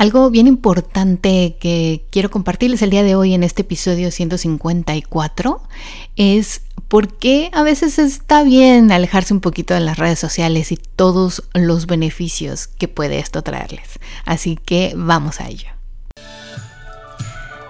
Algo bien importante que quiero compartirles el día de hoy en este episodio 154 es por qué a veces está bien alejarse un poquito de las redes sociales y todos los beneficios que puede esto traerles. Así que vamos a ello.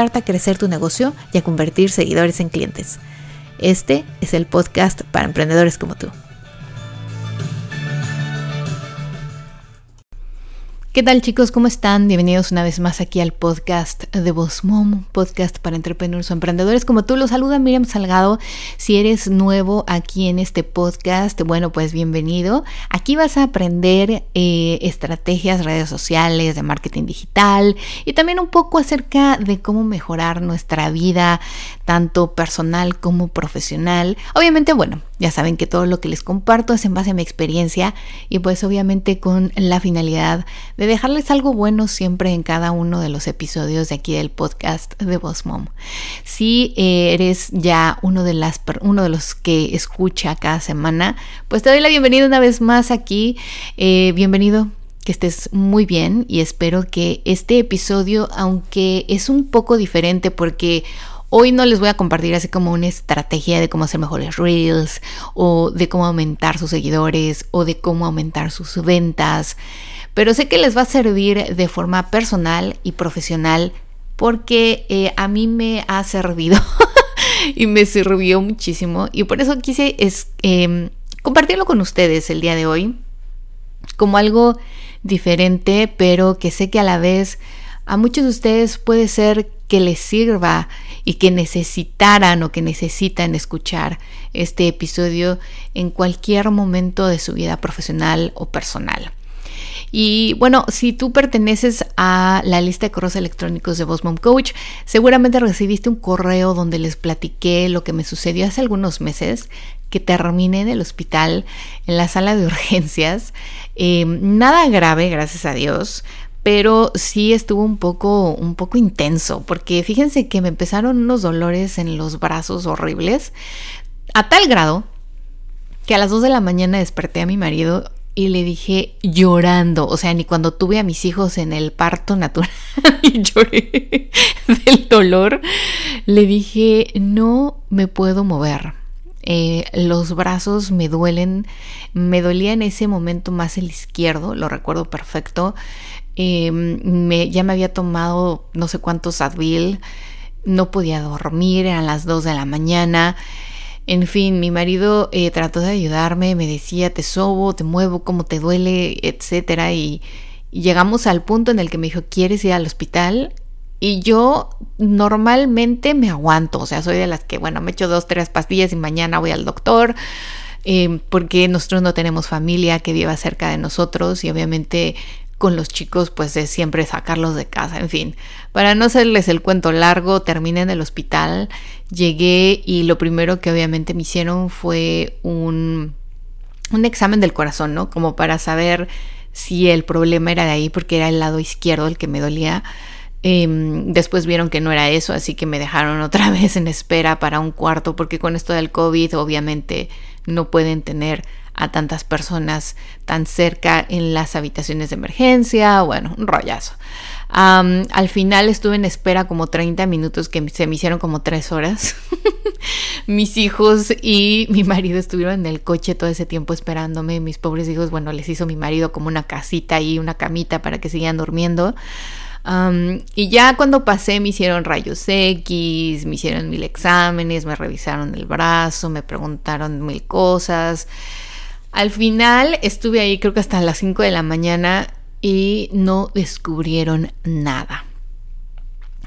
a crecer tu negocio y a convertir seguidores en clientes. Este es el podcast para emprendedores como tú. ¿Qué tal chicos? ¿Cómo están? Bienvenidos una vez más aquí al podcast de Boss Mom, podcast para entrepreneurs o emprendedores. Como tú, los saluda Miriam Salgado. Si eres nuevo aquí en este podcast, bueno, pues bienvenido. Aquí vas a aprender eh, estrategias, redes sociales, de marketing digital y también un poco acerca de cómo mejorar nuestra vida, tanto personal como profesional. Obviamente, bueno, ya saben que todo lo que les comparto es en base a mi experiencia y pues obviamente con la finalidad de dejarles algo bueno siempre en cada uno de los episodios de aquí del podcast de Boss Mom. Si eh, eres ya uno de, las, uno de los que escucha cada semana, pues te doy la bienvenida una vez más aquí. Eh, bienvenido que estés muy bien y espero que este episodio, aunque es un poco diferente porque Hoy no les voy a compartir así como una estrategia de cómo hacer mejores reels o de cómo aumentar sus seguidores o de cómo aumentar sus ventas, pero sé que les va a servir de forma personal y profesional porque eh, a mí me ha servido y me sirvió muchísimo y por eso quise es, em, compartirlo con ustedes el día de hoy como algo diferente, pero que sé que a la vez a muchos de ustedes puede ser que les sirva y que necesitaran o que necesitan escuchar este episodio en cualquier momento de su vida profesional o personal. Y bueno, si tú perteneces a la lista de correos electrónicos de Boss Mom Coach, seguramente recibiste un correo donde les platiqué lo que me sucedió hace algunos meses, que terminé en el hospital, en la sala de urgencias. Eh, nada grave, gracias a Dios, pero sí estuvo un poco, un poco intenso, porque fíjense que me empezaron unos dolores en los brazos horribles, a tal grado que a las 2 de la mañana desperté a mi marido y le dije llorando, o sea, ni cuando tuve a mis hijos en el parto natural y lloré del dolor, le dije, no me puedo mover. Eh, los brazos me duelen, me dolía en ese momento más el izquierdo, lo recuerdo perfecto. Em, me, ya me había tomado no sé cuántos Advil, no podía dormir, eran las 2 de la mañana. En fin, mi marido eh, trató de ayudarme, me decía, te sobo, te muevo, cómo te duele, etcétera. Y, llegamos al punto en el que me dijo, ¿quieres ir al hospital? Y yo normalmente me aguanto, o sea, soy de las que, bueno, me echo dos, tres pastillas y mañana voy al doctor, eh, porque nosotros no tenemos familia que viva cerca de nosotros y obviamente con los chicos pues es siempre sacarlos de casa, en fin. Para no hacerles el cuento largo, terminé en el hospital, llegué y lo primero que obviamente me hicieron fue un, un examen del corazón, ¿no? Como para saber si el problema era de ahí, porque era el lado izquierdo el que me dolía. Em, después vieron que no era eso, así que me dejaron otra vez en espera para un cuarto, porque con esto del COVID obviamente no pueden tener a tantas personas tan cerca en las habitaciones de emergencia, bueno, un rollazo. al final estuve en espera como 30 minutos que se me hicieron como 3 horas. Mis hijos y mi marido estuvieron en el coche todo ese tiempo esperándome. Mis pobres hijos, bueno, les hizo mi marido como una casita y una camita para que siguieran durmiendo. y ya cuando pasé me hicieron rayos X, me hicieron mil exámenes, me revisaron el brazo, me preguntaron mil cosas. Al final estuve ahí creo que hasta las 5 de la mañana y no descubrieron nada.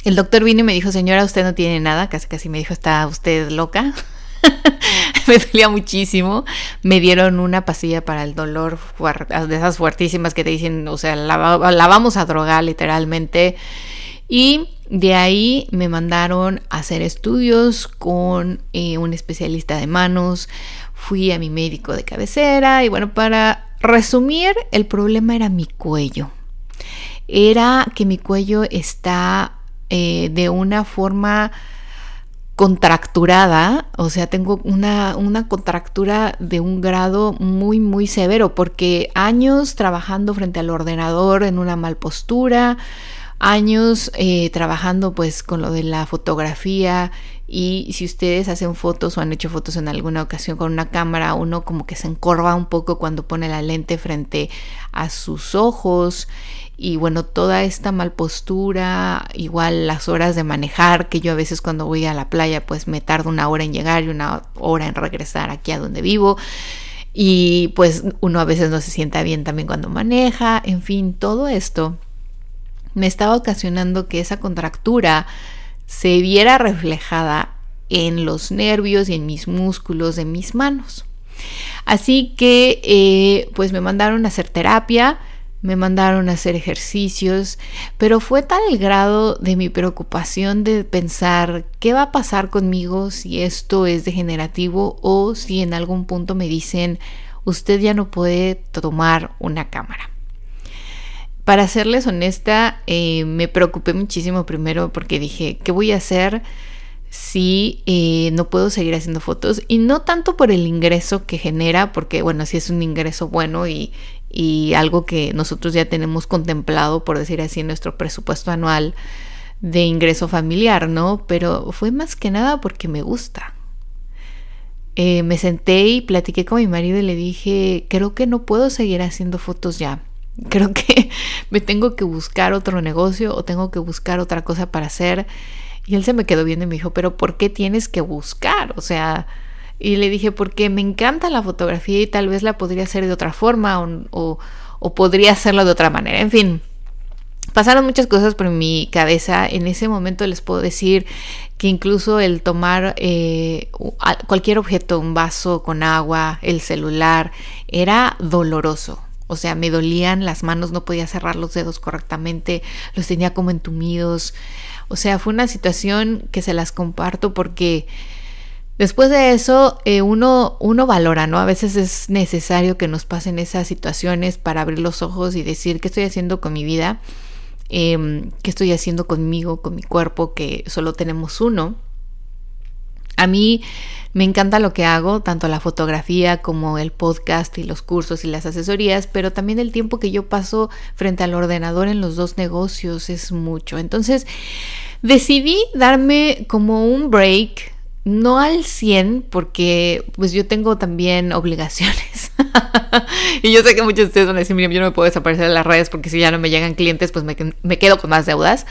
El doctor vino y me dijo, señora, usted no tiene nada, casi casi me dijo, está usted loca. me dolía muchísimo. Me dieron una pastilla para el dolor de esas fuertísimas que te dicen, o sea, la, vamos a drogar literalmente. Y de ahí me mandaron a hacer estudios con eh, un especialista de manos. Fui a mi médico de cabecera y bueno, para resumir, el problema era mi cuello. Era que mi cuello está eh, de una forma contracturada, o sea, tengo una, una, contractura de un grado muy, muy severo, porque años trabajando frente al ordenador en una mal postura, años eh, trabajando pues con lo de la fotografía. Y si ustedes hacen fotos o han hecho fotos en alguna ocasión con una cámara, uno como que se encorva un poco cuando pone la lente frente a sus ojos. Y bueno, toda esta mal postura, igual las horas de manejar, que yo a veces cuando voy a la playa pues me tardo una hora en llegar y una hora en regresar aquí a donde vivo. Y pues uno a veces no se sienta bien también cuando maneja, en fin, todo esto me estaba ocasionando que esa contractura se viera reflejada en los nervios y en mis músculos de mis manos. Así que eh, pues me mandaron a hacer terapia, me mandaron a hacer ejercicios, pero fue tal el grado de mi preocupación de pensar qué va a pasar conmigo si esto es degenerativo o si en algún punto me dicen usted ya no puede tomar una cámara. Para serles honesta, eh, me preocupé muchísimo primero porque dije, ¿qué voy a hacer si eh, no puedo seguir haciendo fotos? Y no tanto por el ingreso que genera, porque bueno, si es un ingreso bueno y, y algo que nosotros ya tenemos contemplado, por decir así, en nuestro presupuesto anual de ingreso familiar, ¿no? Pero fue más que nada porque me gusta. Eh, me senté y platiqué con mi marido y le dije, creo que no puedo seguir haciendo fotos ya. Creo que me tengo que buscar otro negocio o tengo que buscar otra cosa para hacer. Y él se me quedó viendo y me dijo, pero ¿por qué tienes que buscar? O sea, y le dije, porque me encanta la fotografía y tal vez la podría hacer de otra forma o, podría hacerlo de otra manera. En fin, pasaron muchas cosas por mi cabeza. En ese momento les puedo decir que incluso el tomar eh, cualquier objeto, un vaso con agua, el celular, era doloroso. O sea, me dolían las manos, no podía cerrar los dedos correctamente, los tenía como entumidos. O sea, fue una situación que se las comparto porque Después de eso, eh, uno, uno valora, ¿no? A veces es necesario que nos pasen esas situaciones para abrir los ojos y decir qué estoy haciendo con mi vida, em, qué estoy haciendo conmigo, con mi cuerpo, que solo tenemos uno. A mí me encanta lo que hago, tanto la fotografía como el podcast y los cursos y las asesorías, pero también el tiempo que yo paso frente al ordenador en los dos negocios es mucho. Entonces, decidí darme como un break no al 100 porque pues yo tengo también obligaciones. y yo sé que muchos de ustedes van a decir, yo no me puedo desaparecer de las redes porque si ya no me llegan clientes pues me, quedo con más deudas.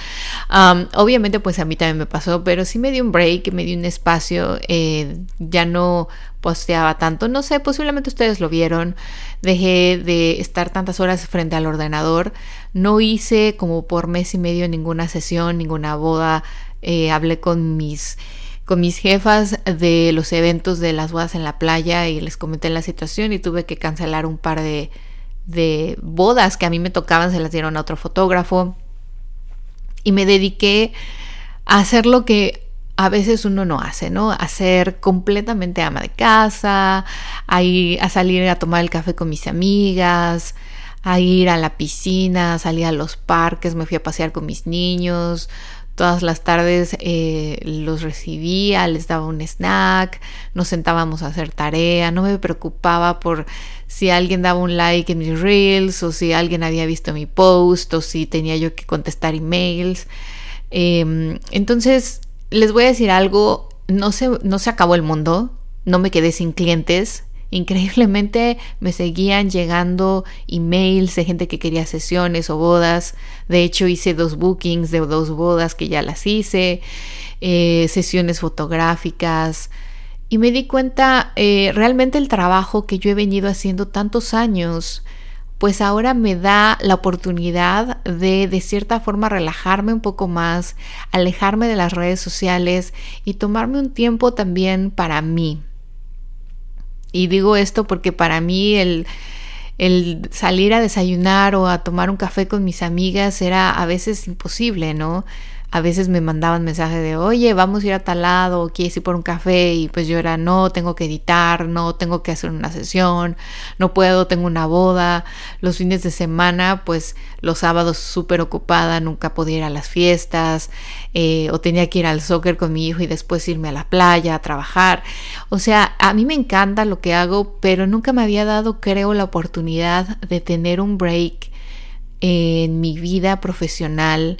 obviamente pues a mí también me pasó, pero sí me di un break, me di un espacio, eh, ya no posteaba tanto. No sé, posiblemente ustedes lo vieron. Dejé de estar tantas horas frente al ordenador. No hice como por mes y medio ninguna sesión, ninguna boda. Eh, hablé con mis con mis jefas de los eventos de las bodas en la playa y les comenté la situación y tuve que cancelar un par de, bodas que a mí me tocaban, se las dieron a otro fotógrafo y me dediqué a hacer lo que a veces uno no hace, ¿no? A ser completamente ama de casa, a ir a salir a tomar el café con mis amigas, a ir a la piscina, a salir a los parques, me fui a pasear con mis niños, Todas las tardes eh, los recibía, les daba un snack, nos sentábamos a hacer tarea, no me preocupaba por si alguien daba un like en mis reels o si alguien había visto mi post o si tenía yo que contestar emails. Em, entonces, les voy a decir algo, no se, no se acabó el mundo, no me quedé sin clientes, Increíblemente me seguían llegando emails de gente que quería sesiones o bodas. De hecho hice dos bookings de dos bodas que ya las hice, eh, sesiones fotográficas. Y me di cuenta eh, realmente el trabajo que yo he venido haciendo tantos años, pues ahora me da la oportunidad de de cierta forma relajarme un poco más, alejarme de las redes sociales y tomarme un tiempo también para mí Y digo esto porque para mí el, el salir a desayunar o a tomar un café con mis amigas era a veces imposible, ¿no? A veces me mandaban mensaje de, oye, vamos a ir a tal lado, quieres ir por un café, y pues yo era, no, tengo que editar, no, tengo que hacer una sesión, no puedo, tengo una boda. Los fines de semana, pues los sábados súper ocupada, nunca podía ir a las fiestas, eh, o tenía que ir al soccer con mi hijo y después irme a la playa a trabajar. O sea, a mí me encanta lo que hago, pero nunca me había dado, creo, la oportunidad de tener un break en mi vida profesional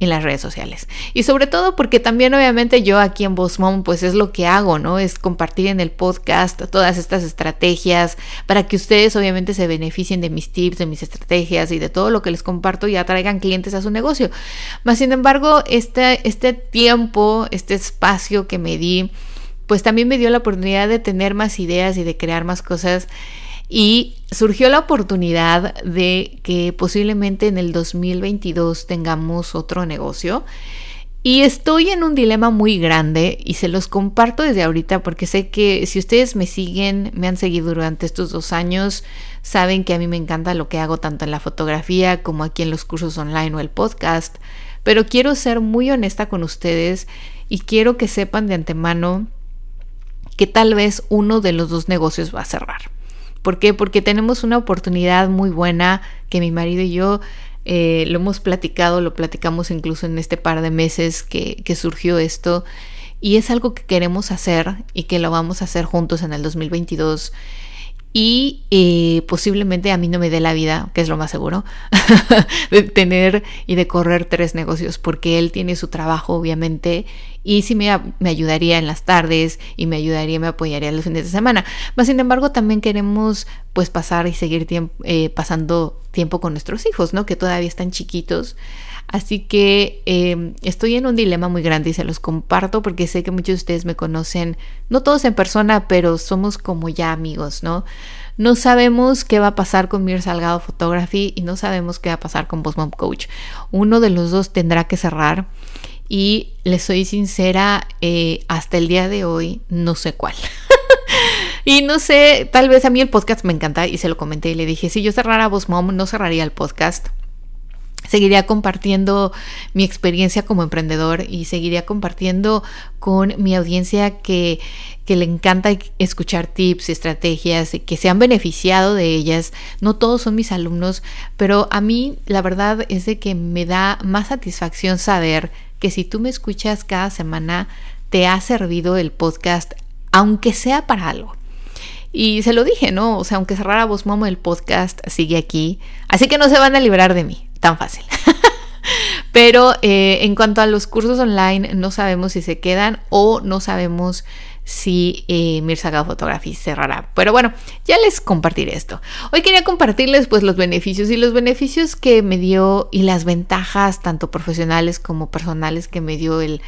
en las redes sociales. Y sobre todo porque también obviamente yo aquí en Boss pues es lo que hago, ¿no? Es compartir en el podcast todas estas estrategias para que ustedes obviamente se beneficien de mis tips, de mis estrategias y de todo lo que les comparto y atraigan clientes a su negocio. Más sin embargo, este, este tiempo, este espacio que me di, pues también me dio la oportunidad de tener más ideas y de crear más cosas y surgió la oportunidad de que posiblemente en el 2022 tengamos otro negocio. Y estoy en un dilema muy grande y se los comparto desde ahorita porque sé que si ustedes me siguen, me han seguido durante estos dos años, saben que a mí me encanta lo que hago tanto en la fotografía como aquí en los cursos online o el podcast. Pero quiero ser muy honesta con ustedes y quiero que sepan de antemano que tal vez uno de los dos negocios va a cerrar. ¿Por qué? Porque tenemos una oportunidad muy buena que mi marido y yo eh, lo hemos platicado, lo platicamos incluso en este par de meses que, que surgió esto y es algo que queremos hacer y que lo vamos a hacer juntos en el 2022 y eh, posiblemente a mí no me dé la vida, que es lo más seguro, de tener y de correr tres negocios, porque él tiene su trabajo, obviamente, y sí me, me ayudaría en las tardes y me ayudaría, me apoyaría los fines de semana. Mas, sin embargo, también queremos pues pasar y seguir eh, pasando tiempo con nuestros hijos, ¿no? Que todavía están chiquitos. Así que em, estoy en un dilema muy grande y se los comparto porque sé que muchos de ustedes me conocen, no todos en persona, pero somos como ya amigos, ¿no? No sabemos qué va a pasar con Mir Salgado Photography y no sabemos qué va a pasar con Boss Mom Coach. Uno de los dos tendrá que cerrar y les soy sincera, eh, hasta el día de hoy no sé cuál. y no sé, tal vez a mí el podcast me encanta y se lo comenté y le dije, si yo cerrara Boss Mom, no cerraría el podcast Seguiría compartiendo mi experiencia como emprendedor y seguiría compartiendo con mi audiencia que, le encanta escuchar tips, estrategias, que se han beneficiado de ellas. No todos son mis alumnos, pero a mí la verdad es de que me da más satisfacción saber que si tú me escuchas cada semana, te ha servido el podcast, aunque sea para algo. Y se lo dije, ¿no? O sea, aunque cerrara Voz Momo el podcast, sigue aquí. Así que no se van a librar de mí tan fácil. Pero eh, en cuanto a los cursos online, no sabemos si se quedan o no sabemos si eh, Mir Photography cerrará. Pero bueno, ya les compartiré esto. Hoy quería compartirles pues los beneficios y los beneficios que me dio y las ventajas tanto profesionales como personales que me dio el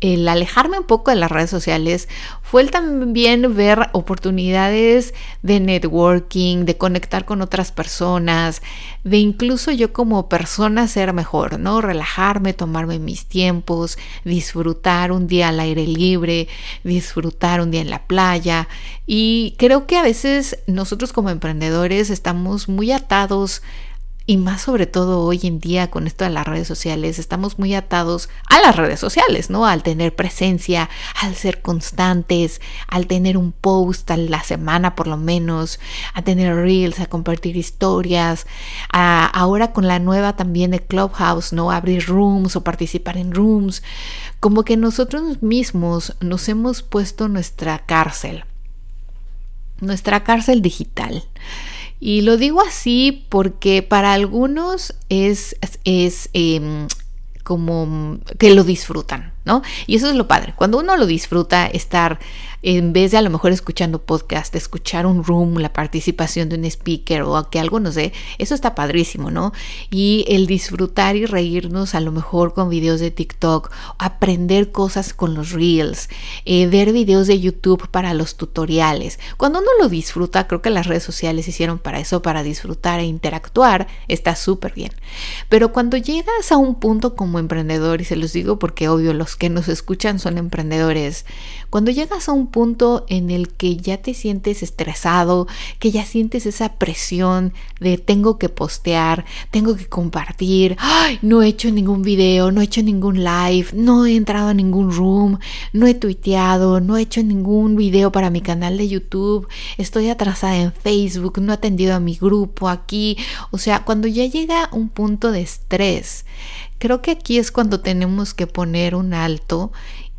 el alejarme un poco de las redes sociales fue el también ver oportunidades de networking, de conectar con otras personas, de incluso yo como persona ser mejor, ¿no? Relajarme, tomarme mis tiempos, disfrutar un día al aire libre, disfrutar un día en la playa. Y creo que a veces nosotros como emprendedores estamos muy atados y más sobre todo hoy en día con esto de las redes sociales, estamos muy atados a las redes sociales, ¿no? Al tener presencia, al ser constantes, al tener un post a la semana por lo menos, a tener reels, a compartir historias, a, ahora con la nueva también de Clubhouse, ¿no? Abrir rooms o participar en rooms, como que nosotros mismos nos hemos puesto nuestra cárcel, nuestra cárcel digital. Y lo digo así porque para algunos es, es, em, como que lo disfrutan, ¿no? Y eso es lo padre. Cuando uno lo disfruta, estar en vez de a lo mejor escuchando podcast, escuchar un room, la participación de un speaker o que algo nos dé, eso está padrísimo, ¿no? Y el disfrutar y reírnos a lo mejor con videos de TikTok, aprender cosas con los reels, eh, ver videos de YouTube para los tutoriales. Cuando uno lo disfruta, creo que las redes sociales hicieron para eso, para disfrutar e interactuar, está súper bien. Pero cuando llegas a un punto como emprendedor, y se los digo porque obvio lo que nos escuchan son emprendedores, cuando llegas a un punto en el que ya te sientes estresado, que ya sientes esa presión de tengo que postear, tengo que compartir, no he hecho ningún video, no he hecho ningún live, no he entrado a ningún room, no he tuiteado, no he hecho ningún video para mi canal de YouTube, estoy atrasada en Facebook, no he atendido a mi grupo aquí, o sea, cuando ya llega un punto de estrés, creo que aquí es cuando tenemos que poner un alto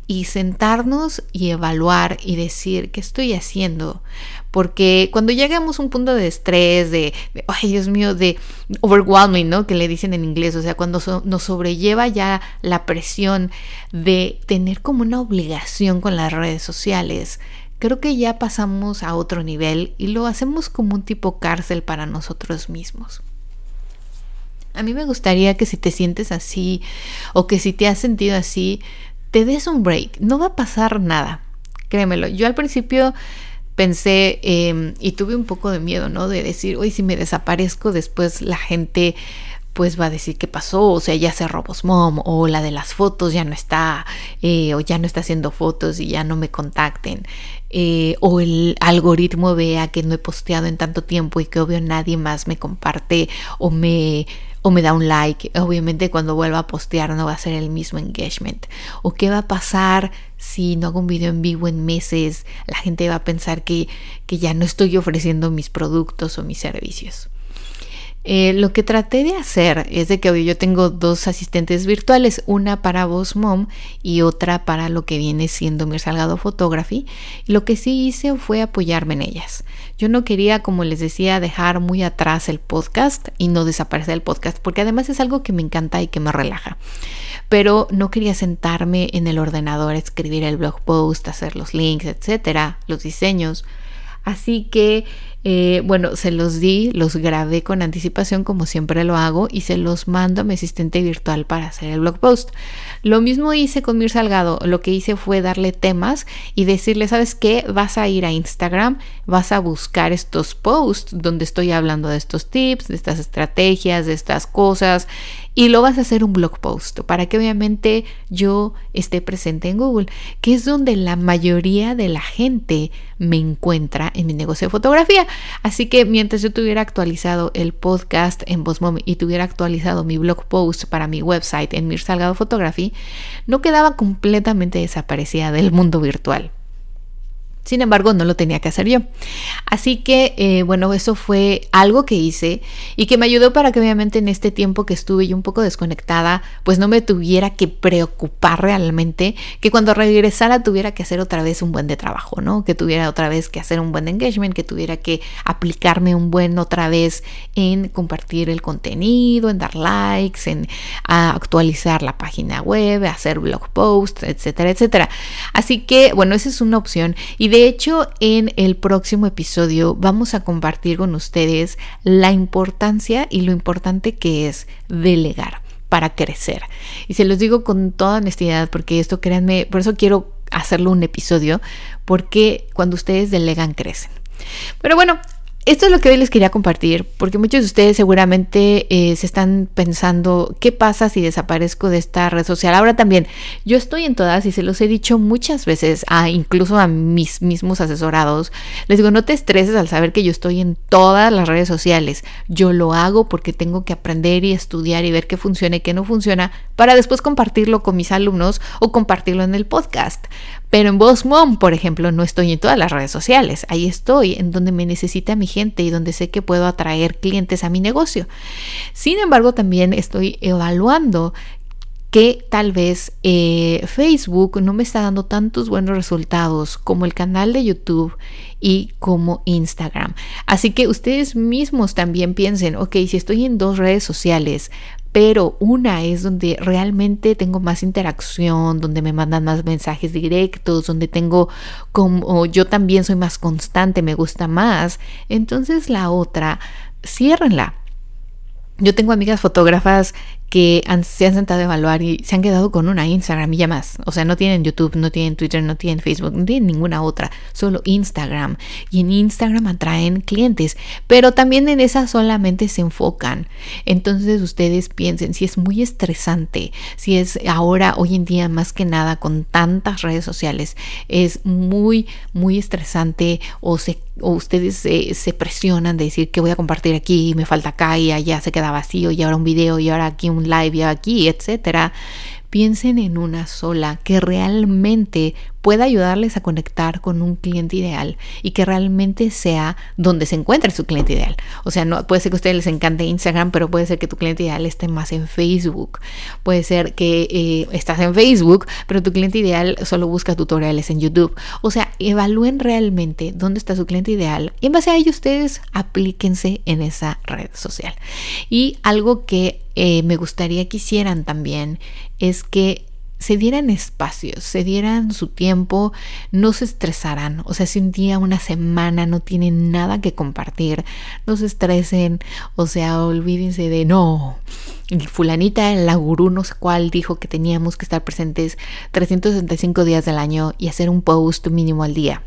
y sentarnos y evaluar y decir qué estoy haciendo. Porque cuando llegamos a un punto de estrés, de, ay Dios mío, de overwhelming, ¿no? Que le dicen en inglés, o sea, cuando nos sobrelleva ya la presión de tener como una obligación con las redes sociales, creo que ya pasamos a otro nivel y lo hacemos como un tipo cárcel para nosotros mismos. A mí me gustaría que si te sientes así o que si te has sentido así, te des un break, no va a pasar nada, créemelo. Yo al principio pensé em, y tuve un poco de miedo, ¿no? De decir, hoy si me desaparezco, después la gente pues va a decir qué pasó, o sea, ya se robó mom, o la de las fotos ya no está, eh, o ya no está haciendo fotos y ya no me contacten, eh, o el algoritmo vea que no he posteado en tanto tiempo y que obvio nadie más me comparte o me o me da un like. Obviamente cuando vuelva a postear no va a ser el mismo engagement. O qué va a pasar si no hago un video en vivo en meses. La gente va a pensar que, que ya no estoy ofreciendo mis productos o mis servicios. Eh, lo que traté de hacer es de que hoy yo tengo dos asistentes virtuales, una para Voz Mom y otra para lo que viene siendo mi Salgado Photography. Lo que sí hice fue apoyarme en ellas. Yo no quería, como les decía, dejar muy atrás el podcast y no desaparecer el podcast, porque además es algo que me encanta y que me relaja. Pero no quería sentarme en el ordenador, escribir el blog post, hacer los links, etcétera, los diseños. Así que eh, bueno, se los di, los grabé con anticipación como siempre lo hago y se los mando a mi asistente virtual para hacer el blog post. Lo mismo hice con Mir Salgado, lo que hice fue darle temas y decirle, ¿sabes qué? Vas a ir a Instagram, vas a buscar estos posts donde estoy hablando de estos tips, de estas estrategias, de estas cosas y lo vas a hacer un blog post para que obviamente yo esté presente en Google, que es donde la mayoría de la gente me encuentra en mi negocio de fotografía. Así que mientras yo tuviera actualizado el podcast en Bosmom y tuviera actualizado mi blog post para mi website en Mir Salgado Photography, no quedaba completamente desaparecida del mundo virtual. Sin embargo, no lo tenía que hacer yo. Así que, eh, bueno, eso fue algo que hice y que me ayudó para que obviamente en este tiempo que estuve yo un poco desconectada, pues no me tuviera que preocupar realmente, que cuando regresara tuviera que hacer otra vez un buen de trabajo, ¿no? Que tuviera otra vez que hacer un buen engagement, que tuviera que aplicarme un buen otra vez en compartir el contenido, en dar likes, en actualizar la página web, hacer blog posts, etcétera, etcétera. Así que, bueno, esa es una opción. Y de hecho, en el próximo episodio vamos a compartir con ustedes la importancia y lo importante que es delegar para crecer. Y se los digo con toda honestidad porque esto, créanme, por eso quiero hacerlo un episodio, porque cuando ustedes delegan, crecen. Pero bueno, esto es lo que hoy les quería compartir, porque muchos de ustedes seguramente eh, se están pensando, ¿qué pasa si desaparezco de esta red social? Ahora también, yo estoy en todas y se los he dicho muchas veces, incluso a mis mismos asesorados, les digo, no te estreses al saber que yo estoy en todas las redes sociales. Yo lo hago porque tengo que aprender y estudiar y ver qué funciona y qué no funciona para después compartirlo con mis alumnos o compartirlo en el podcast. Pero en Boss Mom, por ejemplo, no estoy en todas las redes sociales. Ahí estoy, en donde me necesita mi gente y donde sé que puedo atraer clientes a mi negocio. Sin embargo, también estoy evaluando que tal vez eh, Facebook no me está dando tantos buenos resultados como el canal de YouTube y como Instagram. Así que ustedes mismos también piensen, ok, si estoy en dos redes sociales, pero una es donde realmente tengo más interacción, donde me mandan más mensajes directos, donde tengo como yo también soy más constante, me gusta más. Entonces la otra, ciérrenla. Yo tengo amigas fotógrafas que se han sentado a evaluar y se han quedado con una Instagram y ya más. O sea, no tienen YouTube, no tienen Twitter, no tienen Facebook, no tienen ninguna otra, solo Instagram. Y en Instagram atraen clientes, pero también en esa solamente se enfocan. Entonces ustedes piensen si es muy estresante, si es ahora, hoy en día, más que nada, con tantas redes sociales, es muy, muy estresante o se o ustedes se presionan de decir que voy a compartir aquí, me falta acá y allá se queda vacío y ahora un video y ahora aquí un live y aquí, etcétera. Piensen en una sola que realmente pueda ayudarles a conectar con un cliente ideal y que realmente sea donde se encuentre su cliente ideal. O sea, no puede ser que a ustedes les encante Instagram, pero puede ser que tu cliente ideal esté más en Facebook. Puede ser que eh, estás en Facebook, pero tu cliente ideal solo busca tutoriales en YouTube. O sea, evalúen realmente dónde está su cliente ideal y en base a ello ustedes aplíquense en esa red social. Y algo que eh, me gustaría que hicieran también es que se dieran espacios, se dieran su tiempo, no se estresaran. O sea, si un día, una semana no tienen nada que compartir, no se estresen. O sea, olvídense de no. Fulanita, la gurú, no sé cuál, dijo que teníamos que estar presentes 365 días del año y hacer un post mínimo al día.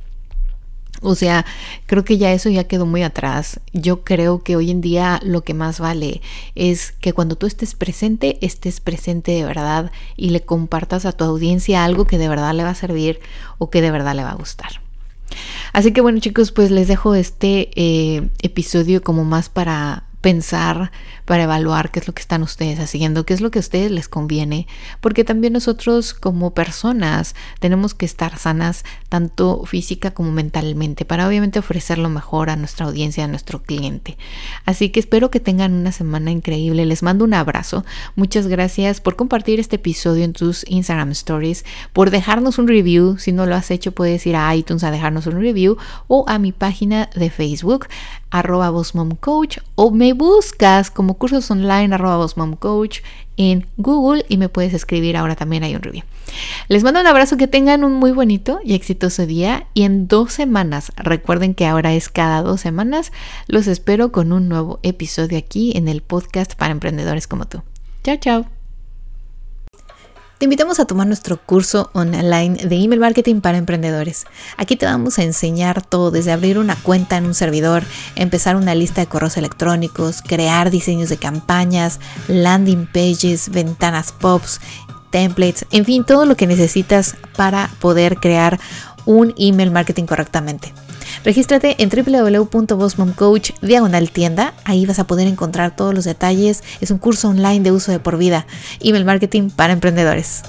O sea, creo que ya eso ya quedó muy atrás. Yo creo que hoy en día lo que más vale es que cuando tú estés presente, estés presente de verdad y le compartas a tu audiencia algo que de verdad le va a servir o que de verdad le va a gustar. Así que bueno chicos, pues les dejo este eh, episodio como más para pensar, para evaluar qué es lo que están ustedes haciendo, qué es lo que a ustedes les conviene, porque también nosotros como personas tenemos que estar sanas tanto física como mentalmente para obviamente ofrecer lo mejor a nuestra audiencia, a nuestro cliente. Así que espero que tengan una semana increíble, les mando un abrazo, muchas gracias por compartir este episodio en tus Instagram Stories, por dejarnos un review, si no lo has hecho puedes ir a iTunes a dejarnos un review o a mi página de Facebook arroba Coach o me buscas como cursos online arroba Coach en Google y me puedes escribir ahora también hay un review. Les mando un abrazo, que tengan un muy bonito y exitoso día y en dos semanas, recuerden que ahora es cada dos semanas, los espero con un nuevo episodio aquí en el podcast para emprendedores como tú. Chao, chao. Te invitamos a tomar nuestro curso online de email marketing para emprendedores. Aquí te vamos a enseñar todo, desde abrir una cuenta en un servidor, empezar una lista de correos electrónicos, crear diseños de campañas, landing pages, ventanas pops, templates, en fin, todo lo que necesitas para poder crear un email marketing correctamente. Regístrate en www.bossmomcoach diagonal tienda. Ahí vas a poder encontrar todos los detalles. Es un curso online de uso de por vida. Email marketing para emprendedores.